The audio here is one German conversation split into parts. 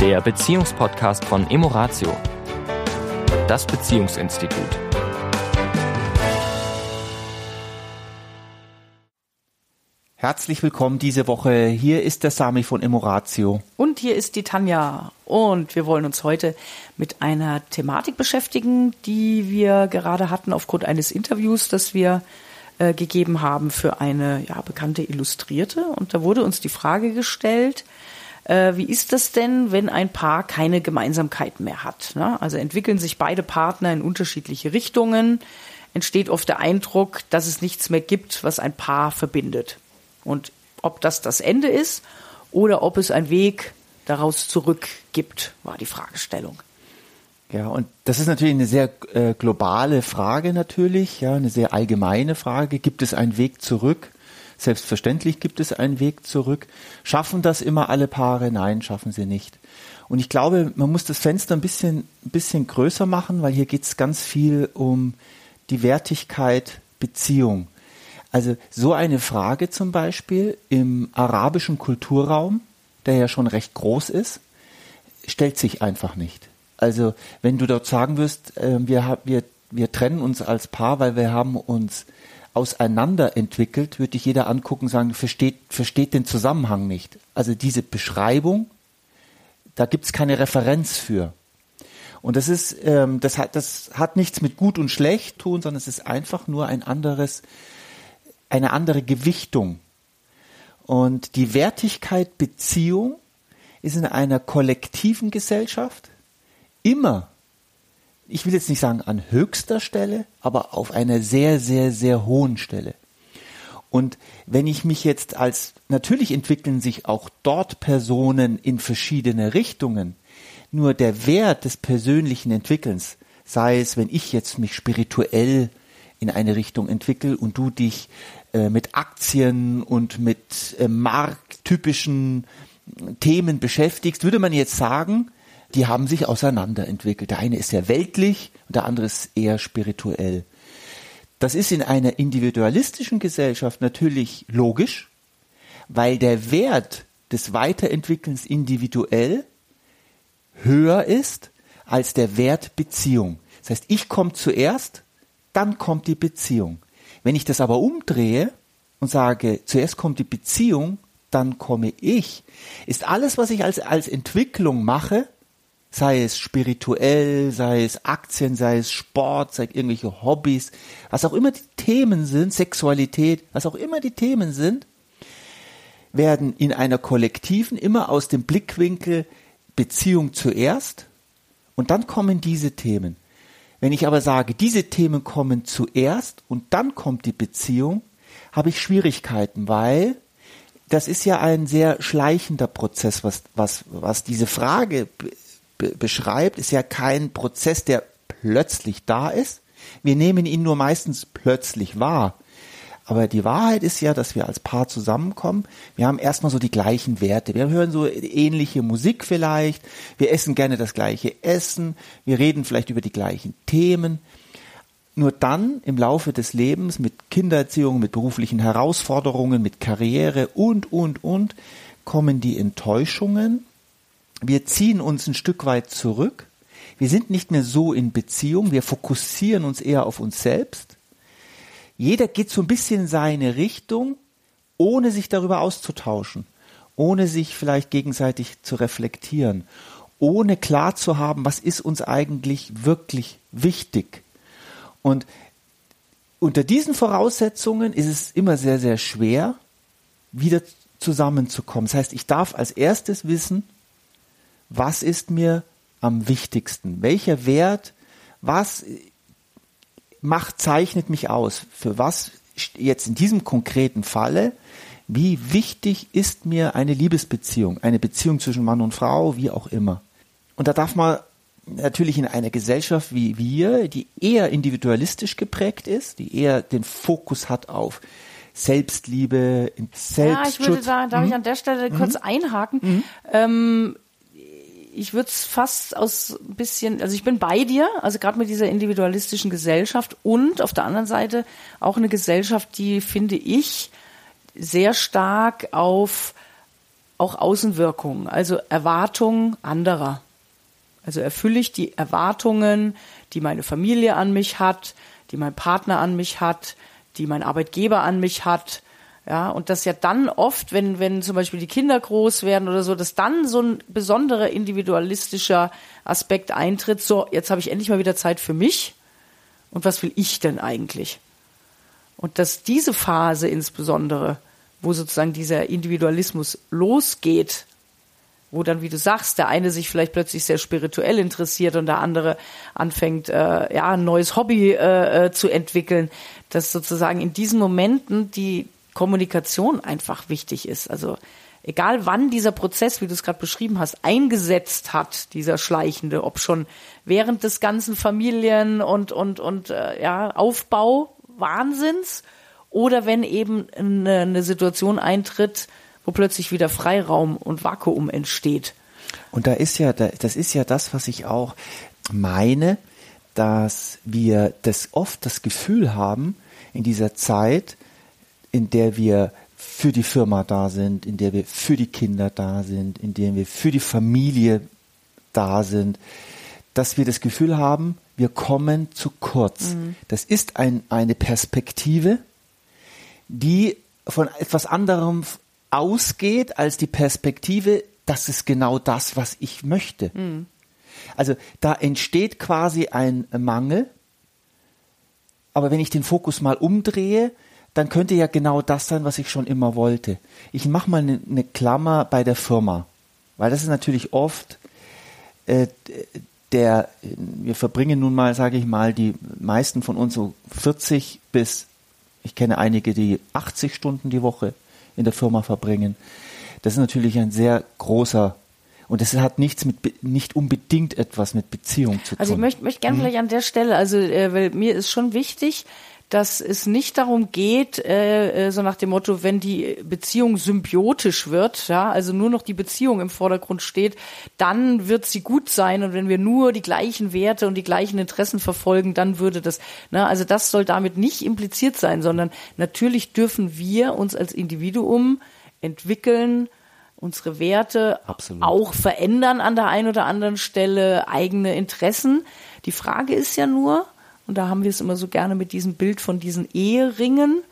der Beziehungspodcast von Emoratio, das Beziehungsinstitut. Herzlich willkommen diese Woche. Hier ist der Sami von Emoratio. Und hier ist die Tanja. Und wir wollen uns heute mit einer Thematik beschäftigen, die wir gerade hatten aufgrund eines Interviews, das wir äh, gegeben haben für eine ja, bekannte Illustrierte. Und da wurde uns die Frage gestellt, äh, wie ist das denn, wenn ein Paar keine Gemeinsamkeiten mehr hat? Ne? Also entwickeln sich beide Partner in unterschiedliche Richtungen, entsteht oft der Eindruck, dass es nichts mehr gibt, was ein Paar verbindet. Und ob das das Ende ist oder ob es einen Weg daraus zurück gibt, war die Fragestellung. Ja, und das ist natürlich eine sehr äh, globale Frage natürlich, ja, eine sehr allgemeine Frage. Gibt es einen Weg zurück? Selbstverständlich gibt es einen Weg zurück. Schaffen das immer alle Paare? Nein, schaffen sie nicht. Und ich glaube, man muss das Fenster ein bisschen, ein bisschen größer machen, weil hier geht es ganz viel um die Wertigkeit Beziehung. Also so eine Frage zum Beispiel im arabischen Kulturraum, der ja schon recht groß ist, stellt sich einfach nicht. Also wenn du dort sagen wirst, äh, wir, wir, wir trennen uns als Paar, weil wir haben uns auseinander entwickelt, würde dich jeder angucken und sagen, versteht, versteht den Zusammenhang nicht. Also diese Beschreibung, da gibt es keine Referenz für. Und das ist, ähm, das hat, das hat nichts mit gut und schlecht tun, sondern es ist einfach nur ein anderes eine andere Gewichtung. Und die Wertigkeit Beziehung ist in einer kollektiven Gesellschaft immer, ich will jetzt nicht sagen an höchster Stelle, aber auf einer sehr, sehr, sehr hohen Stelle. Und wenn ich mich jetzt als, natürlich entwickeln sich auch dort Personen in verschiedene Richtungen, nur der Wert des persönlichen Entwickelns, sei es, wenn ich jetzt mich spirituell in eine Richtung entwickle und du dich äh, mit Aktien und mit äh, markttypischen Themen beschäftigst, würde man jetzt sagen, die haben sich auseinanderentwickelt. Der eine ist sehr weltlich und der andere ist eher spirituell. Das ist in einer individualistischen Gesellschaft natürlich logisch, weil der Wert des Weiterentwickelns individuell höher ist als der Wert Beziehung. Das heißt, ich komme zuerst, dann kommt die Beziehung. Wenn ich das aber umdrehe und sage, zuerst kommt die Beziehung, dann komme ich, ist alles, was ich als, als Entwicklung mache, sei es spirituell, sei es Aktien, sei es Sport, sei es irgendwelche Hobbys, was auch immer die Themen sind, Sexualität, was auch immer die Themen sind, werden in einer kollektiven immer aus dem Blickwinkel Beziehung zuerst und dann kommen diese Themen. Wenn ich aber sage, diese Themen kommen zuerst und dann kommt die Beziehung, habe ich Schwierigkeiten, weil das ist ja ein sehr schleichender Prozess, was, was, was diese Frage beschreibt, ist ja kein Prozess, der plötzlich da ist. Wir nehmen ihn nur meistens plötzlich wahr. Aber die Wahrheit ist ja, dass wir als Paar zusammenkommen. Wir haben erstmal so die gleichen Werte. Wir hören so ähnliche Musik vielleicht. Wir essen gerne das gleiche Essen. Wir reden vielleicht über die gleichen Themen. Nur dann im Laufe des Lebens mit Kindererziehung, mit beruflichen Herausforderungen, mit Karriere und, und, und kommen die Enttäuschungen. Wir ziehen uns ein Stück weit zurück. Wir sind nicht mehr so in Beziehung. Wir fokussieren uns eher auf uns selbst jeder geht so ein bisschen in seine Richtung, ohne sich darüber auszutauschen, ohne sich vielleicht gegenseitig zu reflektieren, ohne klar zu haben, was ist uns eigentlich wirklich wichtig. Und unter diesen Voraussetzungen ist es immer sehr, sehr schwer, wieder zusammenzukommen. Das heißt, ich darf als erstes wissen, was ist mir am wichtigsten? Welcher Wert? Was macht, zeichnet mich aus. Für was jetzt in diesem konkreten Falle, wie wichtig ist mir eine Liebesbeziehung, eine Beziehung zwischen Mann und Frau, wie auch immer. Und da darf man natürlich in einer Gesellschaft wie wir, die eher individualistisch geprägt ist, die eher den Fokus hat auf Selbstliebe, Selbstschutz. Ja, ich würde sagen, darf mhm. ich an der Stelle kurz mhm. einhaken? Mhm. Ähm, ich würde es fast aus ein bisschen, also ich bin bei dir, also gerade mit dieser individualistischen Gesellschaft und auf der anderen Seite auch eine Gesellschaft, die finde ich sehr stark auf auch Außenwirkungen, also Erwartungen anderer. Also erfülle ich die Erwartungen, die meine Familie an mich hat, die mein Partner an mich hat, die mein Arbeitgeber an mich hat. Ja, und das ja dann oft, wenn, wenn zum Beispiel die Kinder groß werden oder so, dass dann so ein besonderer individualistischer Aspekt eintritt. So, jetzt habe ich endlich mal wieder Zeit für mich. Und was will ich denn eigentlich? Und dass diese Phase insbesondere, wo sozusagen dieser Individualismus losgeht, wo dann, wie du sagst, der eine sich vielleicht plötzlich sehr spirituell interessiert und der andere anfängt, äh, ja, ein neues Hobby äh, äh, zu entwickeln, dass sozusagen in diesen Momenten die Kommunikation einfach wichtig ist. Also egal wann dieser Prozess, wie du es gerade beschrieben hast, eingesetzt hat, dieser schleichende, ob schon während des ganzen Familien- und, und, und äh, ja, Aufbau Wahnsinns oder wenn eben eine, eine Situation eintritt, wo plötzlich wieder Freiraum und Vakuum entsteht. Und da ist ja, das ist ja das, was ich auch meine, dass wir das oft das Gefühl haben, in dieser Zeit, in der wir für die Firma da sind, in der wir für die Kinder da sind, in der wir für die Familie da sind, dass wir das Gefühl haben, wir kommen zu kurz. Mhm. Das ist ein, eine Perspektive, die von etwas anderem ausgeht als die Perspektive, das ist genau das, was ich möchte. Mhm. Also da entsteht quasi ein Mangel, aber wenn ich den Fokus mal umdrehe, dann könnte ja genau das sein, was ich schon immer wollte. Ich mache mal eine, eine Klammer bei der Firma, weil das ist natürlich oft äh, der, wir verbringen nun mal, sage ich mal, die meisten von uns so 40 bis, ich kenne einige, die 80 Stunden die Woche in der Firma verbringen. Das ist natürlich ein sehr großer und das hat nichts mit, nicht unbedingt etwas mit Beziehung zu tun. Also ich möchte, möchte gerne mhm. vielleicht an der Stelle, also äh, weil mir ist schon wichtig, dass es nicht darum geht, äh, äh, so nach dem Motto, wenn die Beziehung symbiotisch wird, ja, also nur noch die Beziehung im Vordergrund steht, dann wird sie gut sein und wenn wir nur die gleichen Werte und die gleichen Interessen verfolgen, dann würde das, ne, also das soll damit nicht impliziert sein, sondern natürlich dürfen wir uns als Individuum entwickeln, unsere Werte Absolut. auch verändern an der einen oder anderen Stelle, eigene Interessen. Die Frage ist ja nur, und da haben wir es immer so gerne mit diesem Bild von diesen Eheringen,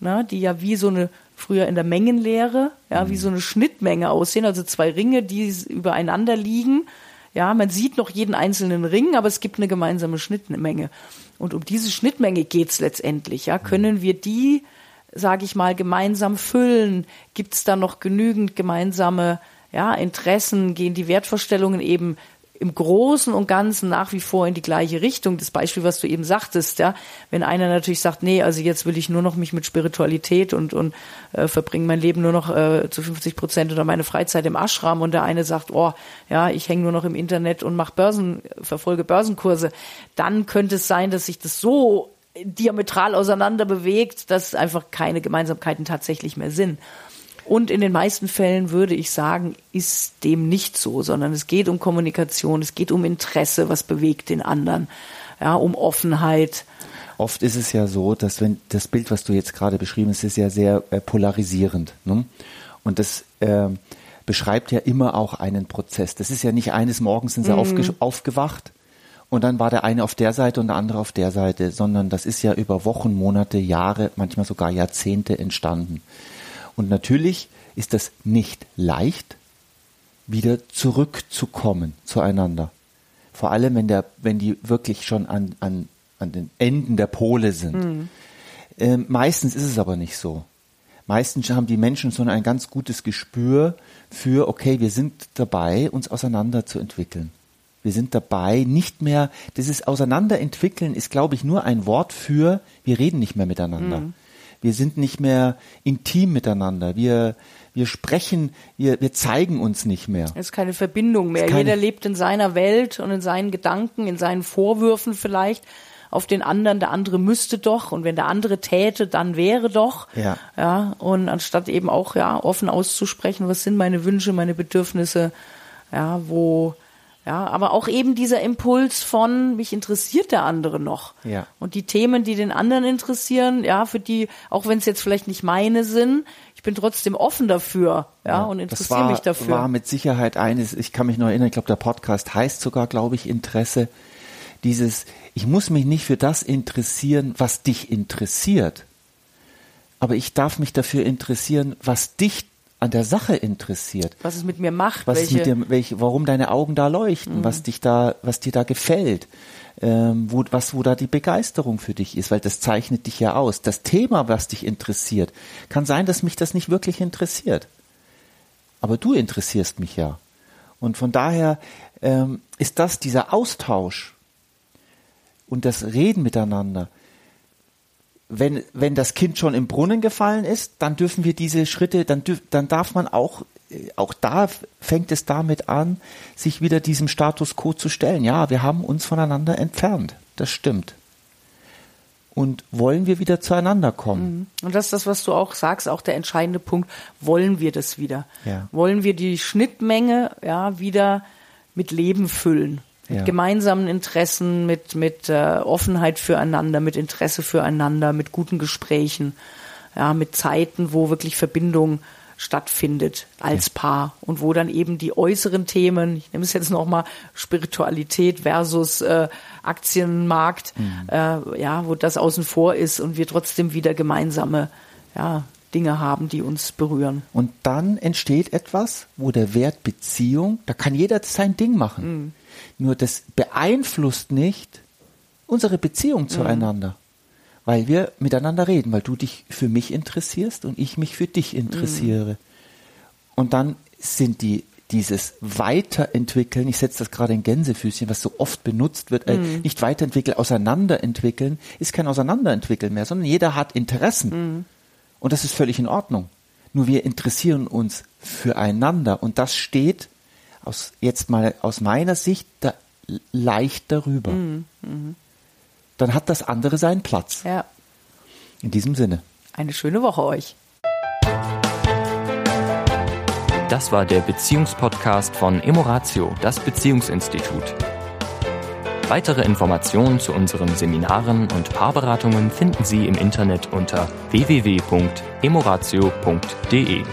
na, die ja wie so eine früher in der Mengenlehre, ja, mhm. wie so eine Schnittmenge aussehen, also zwei Ringe, die übereinander liegen. Ja, man sieht noch jeden einzelnen Ring, aber es gibt eine gemeinsame Schnittmenge. Und um diese Schnittmenge geht's letztendlich. Ja, können wir die, sage ich mal, gemeinsam füllen? Gibt's da noch genügend gemeinsame ja, Interessen? Gehen die Wertvorstellungen eben im Großen und Ganzen nach wie vor in die gleiche Richtung. Das Beispiel, was du eben sagtest, ja, wenn einer natürlich sagt, nee, also jetzt will ich nur noch mich mit Spiritualität und und äh, verbringe mein Leben nur noch äh, zu 50 Prozent oder meine Freizeit im Ashram und der eine sagt, oh, ja, ich hänge nur noch im Internet und mache Börsen, verfolge Börsenkurse, dann könnte es sein, dass sich das so diametral auseinander bewegt, dass einfach keine Gemeinsamkeiten tatsächlich mehr sind. Und in den meisten Fällen würde ich sagen, ist dem nicht so, sondern es geht um Kommunikation, es geht um Interesse, was bewegt den anderen, ja, um Offenheit. Oft ist es ja so, dass wenn das Bild, was du jetzt gerade beschrieben hast, ist ja sehr äh, polarisierend. Ne? Und das äh, beschreibt ja immer auch einen Prozess. Das ist ja nicht eines Morgens sind sie mm. aufge aufgewacht und dann war der eine auf der Seite und der andere auf der Seite, sondern das ist ja über Wochen, Monate, Jahre, manchmal sogar Jahrzehnte entstanden. Und natürlich ist das nicht leicht, wieder zurückzukommen zueinander. Vor allem, wenn, der, wenn die wirklich schon an, an, an den Enden der Pole sind. Mhm. Ähm, meistens ist es aber nicht so. Meistens haben die Menschen so ein ganz gutes Gespür für, okay, wir sind dabei, uns auseinanderzuentwickeln. Wir sind dabei, nicht mehr, dieses Auseinanderentwickeln ist, glaube ich, nur ein Wort für, wir reden nicht mehr miteinander. Mhm. Wir sind nicht mehr intim miteinander. Wir, wir sprechen, wir, wir zeigen uns nicht mehr. Es ist keine Verbindung mehr. Keine Jeder lebt in seiner Welt und in seinen Gedanken, in seinen Vorwürfen vielleicht auf den anderen, der andere müsste doch und wenn der andere täte, dann wäre doch. Ja. Ja. Und anstatt eben auch ja offen auszusprechen, was sind meine Wünsche, meine Bedürfnisse, ja, wo ja, aber auch eben dieser Impuls von, mich interessiert der andere noch. Ja. Und die Themen, die den anderen interessieren, ja, für die, auch wenn es jetzt vielleicht nicht meine sind, ich bin trotzdem offen dafür, ja, ja und interessiere mich dafür. Das war mit Sicherheit eines, ich kann mich noch erinnern, ich glaube, der Podcast heißt sogar, glaube ich, Interesse. Dieses, ich muss mich nicht für das interessieren, was dich interessiert. Aber ich darf mich dafür interessieren, was dich an der Sache interessiert. Was es mit mir macht, was welche, mit dir, welche, warum deine Augen da leuchten, mhm. was dich da, was dir da gefällt, ähm, wo, was, wo da die Begeisterung für dich ist, weil das zeichnet dich ja aus. Das Thema, was dich interessiert, kann sein, dass mich das nicht wirklich interessiert. Aber du interessierst mich ja. Und von daher ähm, ist das dieser Austausch und das Reden miteinander, wenn, wenn das Kind schon im Brunnen gefallen ist, dann dürfen wir diese Schritte, dann, dürf, dann darf man auch, äh, auch da fängt es damit an, sich wieder diesem Status quo zu stellen. Ja, wir haben uns voneinander entfernt. Das stimmt. Und wollen wir wieder zueinander kommen? Mhm. Und das ist das, was du auch sagst, auch der entscheidende Punkt. Wollen wir das wieder? Ja. Wollen wir die Schnittmenge ja, wieder mit Leben füllen? Mit ja. gemeinsamen Interessen, mit, mit äh, Offenheit füreinander, mit Interesse füreinander, mit guten Gesprächen, ja, mit Zeiten, wo wirklich Verbindung stattfindet als. Paar und wo dann eben die äußeren Themen, ich nehme es jetzt nochmal, Spiritualität versus äh, Aktienmarkt, mhm. äh, ja, wo das außen vor ist und wir trotzdem wieder gemeinsame ja, Dinge haben, die uns berühren. Und dann entsteht etwas, wo der Wert Beziehung, da kann jeder sein Ding machen. Mhm. Nur das beeinflusst nicht unsere Beziehung mhm. zueinander, weil wir miteinander reden, weil du dich für mich interessierst und ich mich für dich interessiere. Mhm. Und dann sind die dieses Weiterentwickeln, ich setze das gerade in Gänsefüßchen, was so oft benutzt wird, äh, mhm. nicht weiterentwickeln, auseinanderentwickeln, ist kein Auseinanderentwickeln mehr, sondern jeder hat Interessen. Mhm. Und das ist völlig in Ordnung. Nur wir interessieren uns füreinander und das steht aus, jetzt mal aus meiner Sicht da, leicht darüber. Mhm. Mhm. Dann hat das andere seinen Platz. Ja. In diesem Sinne. Eine schöne Woche euch. Das war der Beziehungspodcast von Emoratio, das Beziehungsinstitut. Weitere Informationen zu unseren Seminaren und Paarberatungen finden Sie im Internet unter www.emoratio.de.